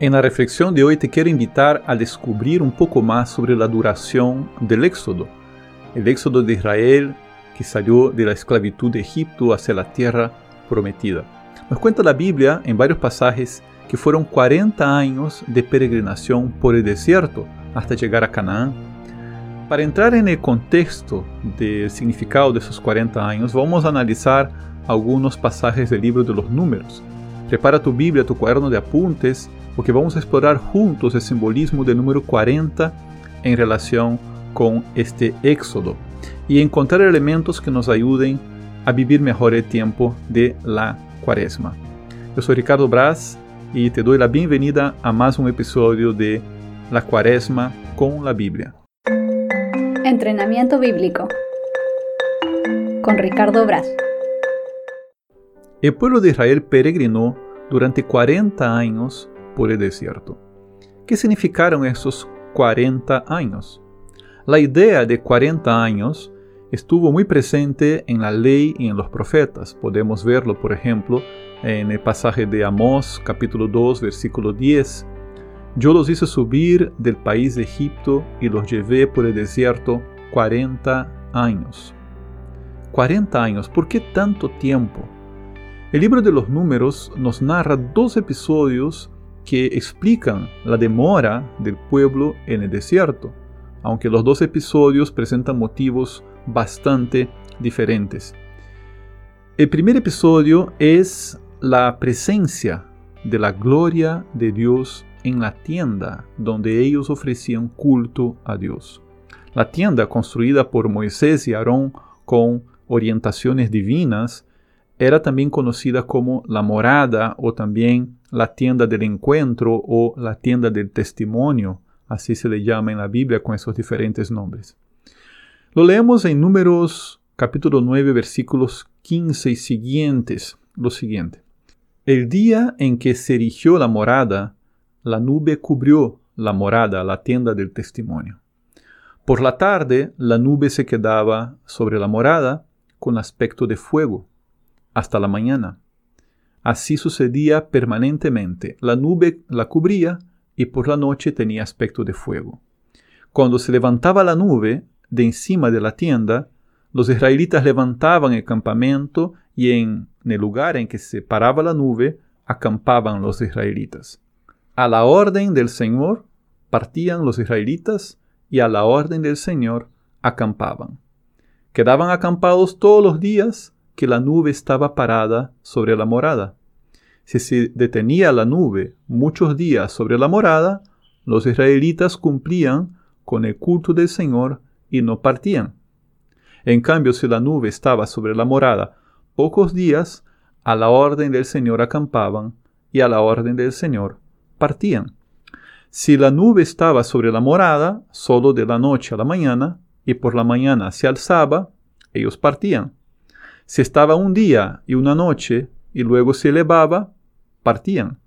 En la reflexión de hoy te quiero invitar a descubrir un poco más sobre la duración del éxodo, el éxodo de Israel que salió de la esclavitud de Egipto hacia la tierra prometida. Nos cuenta la Biblia en varios pasajes que fueron 40 años de peregrinación por el desierto hasta llegar a Canaán. Para entrar en el contexto del significado de esos 40 años, vamos a analizar algunos pasajes del libro de los números. Prepara tu Biblia, tu cuaderno de apuntes, porque vamos a explorar juntos el simbolismo del número 40 en relación con este éxodo y encontrar elementos que nos ayuden a vivir mejor el tiempo de la cuaresma. Yo soy Ricardo Braz y te doy la bienvenida a más un episodio de La cuaresma con la Biblia. Entrenamiento bíblico con Ricardo Braz. El pueblo de Israel peregrinó durante 40 años por el desierto. ¿Qué significaron esos 40 años? La idea de 40 años estuvo muy presente en la ley y en los profetas. Podemos verlo, por ejemplo, en el pasaje de Amós, capítulo 2, versículo 10. Yo los hice subir del país de Egipto y los llevé por el desierto 40 años. 40 años, ¿por qué tanto tiempo? El libro de los números nos narra dos episodios que explican la demora del pueblo en el desierto, aunque los dos episodios presentan motivos bastante diferentes. El primer episodio es la presencia de la gloria de Dios en la tienda donde ellos ofrecían culto a Dios. La tienda construida por Moisés y Aarón con orientaciones divinas era también conocida como la morada o también la tienda del encuentro o la tienda del testimonio, así se le llama en la Biblia con esos diferentes nombres. Lo leemos en Números capítulo 9 versículos 15 y siguientes, lo siguiente. El día en que se erigió la morada, la nube cubrió la morada, la tienda del testimonio. Por la tarde, la nube se quedaba sobre la morada con aspecto de fuego hasta la mañana. Así sucedía permanentemente. La nube la cubría y por la noche tenía aspecto de fuego. Cuando se levantaba la nube de encima de la tienda, los israelitas levantaban el campamento y en el lugar en que se paraba la nube acampaban los israelitas. A la orden del Señor partían los israelitas y a la orden del Señor acampaban. Quedaban acampados todos los días que la nube estaba parada sobre la morada. Si se detenía la nube muchos días sobre la morada, los israelitas cumplían con el culto del Señor y no partían. En cambio, si la nube estaba sobre la morada pocos días, a la orden del Señor acampaban y a la orden del Señor partían. Si la nube estaba sobre la morada solo de la noche a la mañana y por la mañana se alzaba, ellos partían. Si estaba un día y una noche y luego se elevaba, partían.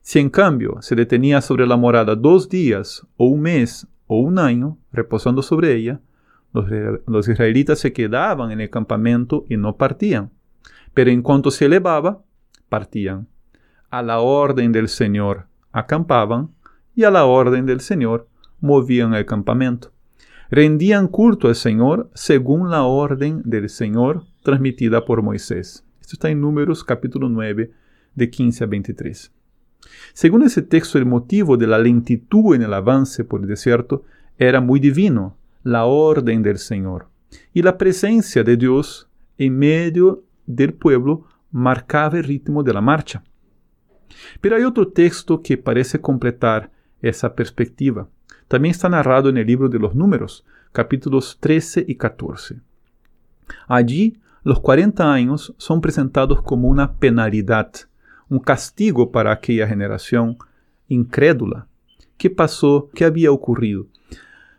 Si en cambio se detenía sobre la morada dos días o un mes o un año, reposando sobre ella, los, israelitas se quedaban en el campamento y no partían. Pero en cuanto se elevaba, partían. A la orden del Señor acampaban y a la orden del Señor movían el campamento. Rendían culto al Señor según la orden del Señor transmitida por Moisés. Esto está en Números capítulo 9, de 15 a 23. Según ese texto, el motivo de la lentitud en el avance por el era muy divino, la orden del Señor. Y la presencia de Dios en medio del pueblo marcaba el ritmo de la marcha. Pero hay otro texto que parece completar esa perspectiva. También está narrado en el libro de los números, capítulos 13 y 14. Allí los 40 años son presentados como una penalidad, un castigo para aquella generación incrédula. ¿Qué pasó? ¿Qué había ocurrido?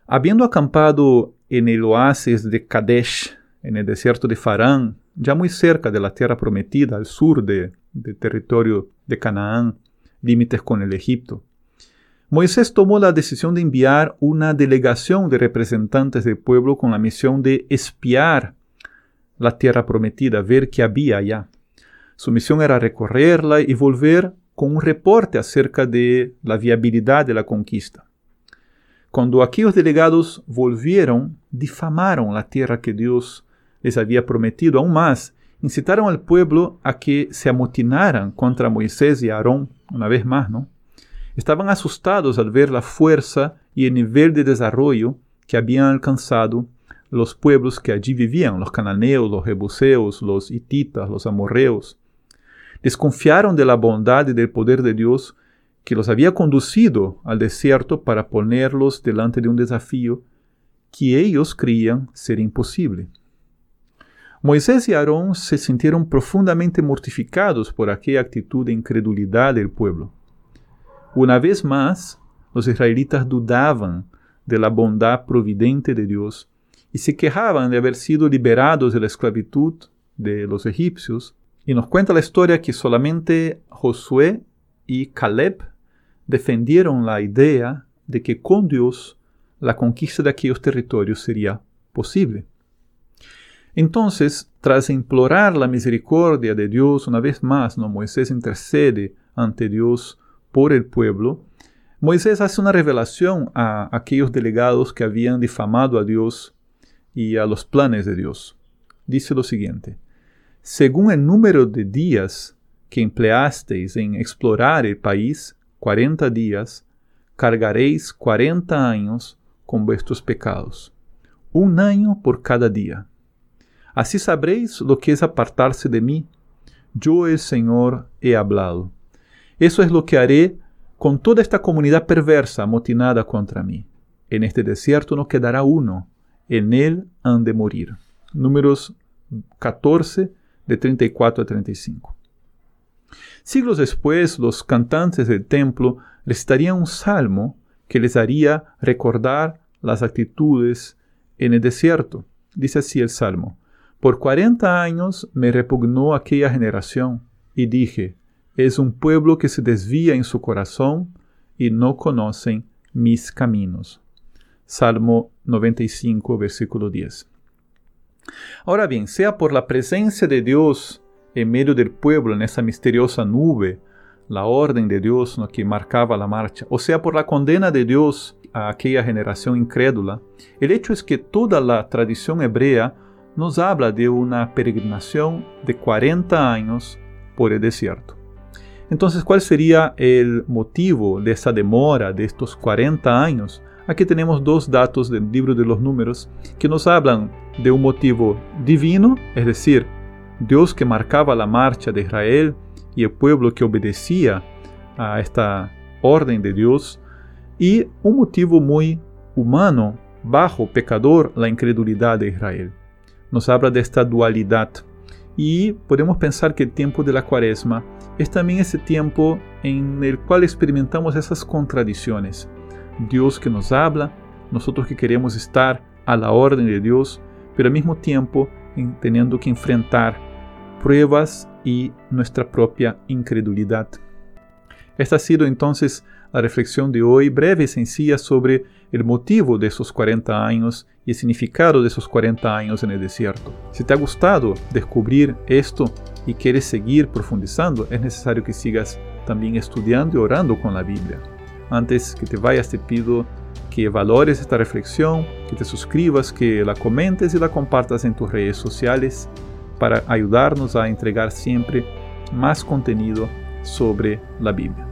Habiendo acampado en el oasis de Kadesh, en el desierto de Farán, ya muy cerca de la tierra prometida, al sur del territorio de Canaán, límites con el Egipto, Moisés tomó la decisión de enviar una delegación de representantes del pueblo con la misión de espiar la tierra prometida, ver qué había allá. Su misión era recorrerla y volver con un reporte acerca de la viabilidad de la conquista. Cuando aquellos delegados volvieron, difamaron la tierra que Dios les había prometido aún más, incitaron al pueblo a que se amotinaran contra Moisés y Aarón, una vez más, ¿no? Estaban asustados al ver la fuerza y el nivel de desarrollo que habían alcanzado los pueblos que allí vivían, los cananeos, los jebuseos, los hititas, los amorreos. Desconfiaron de la bondad y del poder de Dios que los había conducido al desierto para ponerlos delante de un desafío que ellos creían ser imposible. Moisés y Aarón se sintieron profundamente mortificados por aquella actitud de incredulidad del pueblo. Una vez más, los israelitas dudaban de la bondad providente de Dios y se quejaban de haber sido liberados de la esclavitud de los egipcios. Y nos cuenta la historia que solamente Josué y Caleb defendieron la idea de que con Dios la conquista de aquellos territorios sería posible. Entonces, tras implorar la misericordia de Dios una vez más, ¿no? Moisés intercede ante Dios por el pueblo, Moisés hace una revelación a aquellos delegados que habían difamado a Dios y a los planes de Dios. Dice lo siguiente, según el número de días que empleasteis en explorar el país, cuarenta días, cargaréis cuarenta años con vuestros pecados, un año por cada día. Así sabréis lo que es apartarse de mí. Yo el Señor he hablado. Eso es lo que haré con toda esta comunidad perversa amotinada contra mí. En este desierto no quedará uno, en él han de morir. Números 14, de 34 a 35. Siglos después, los cantantes del templo recitarían un salmo que les haría recordar las actitudes en el desierto. Dice así el salmo. Por cuarenta años me repugnó aquella generación y dije, es un pueblo que se desvía en su corazón y no conocen mis caminos. Salmo 95, versículo 10. Ahora bien, sea por la presencia de Dios en medio del pueblo, en esa misteriosa nube, la orden de Dios que marcaba la marcha, o sea por la condena de Dios a aquella generación incrédula, el hecho es que toda la tradición hebrea nos habla de una peregrinación de 40 años por el desierto. Entonces, ¿cuál sería el motivo de esa demora de estos 40 años? Aquí tenemos dos datos del libro de los números que nos hablan de un motivo divino, es decir, Dios que marcaba la marcha de Israel y el pueblo que obedecía a esta orden de Dios, y un motivo muy humano, bajo, pecador, la incredulidad de Israel. Nos habla de esta dualidad. Y podemos pensar que el tiempo de la cuaresma es también ese tiempo en el cual experimentamos esas contradicciones Dios que nos habla, nosotros que queremos estar a la orden de Dios, pero al mismo tiempo teniendo que enfrentar pruebas y nuestra propia incredulidad. Esta ha sido entonces la reflexión de hoy, breve y sencilla, sobre el motivo de esos 40 años y el significado de esos 40 años en el desierto. Si te ha gustado descubrir esto y quieres seguir profundizando, es necesario que sigas también estudiando y orando con la Biblia. Antes que te vayas te pido que valores esta reflexión, que te suscribas, que la comentes y la compartas en tus redes sociales para ayudarnos a entregar siempre más contenido sobre la Biblia.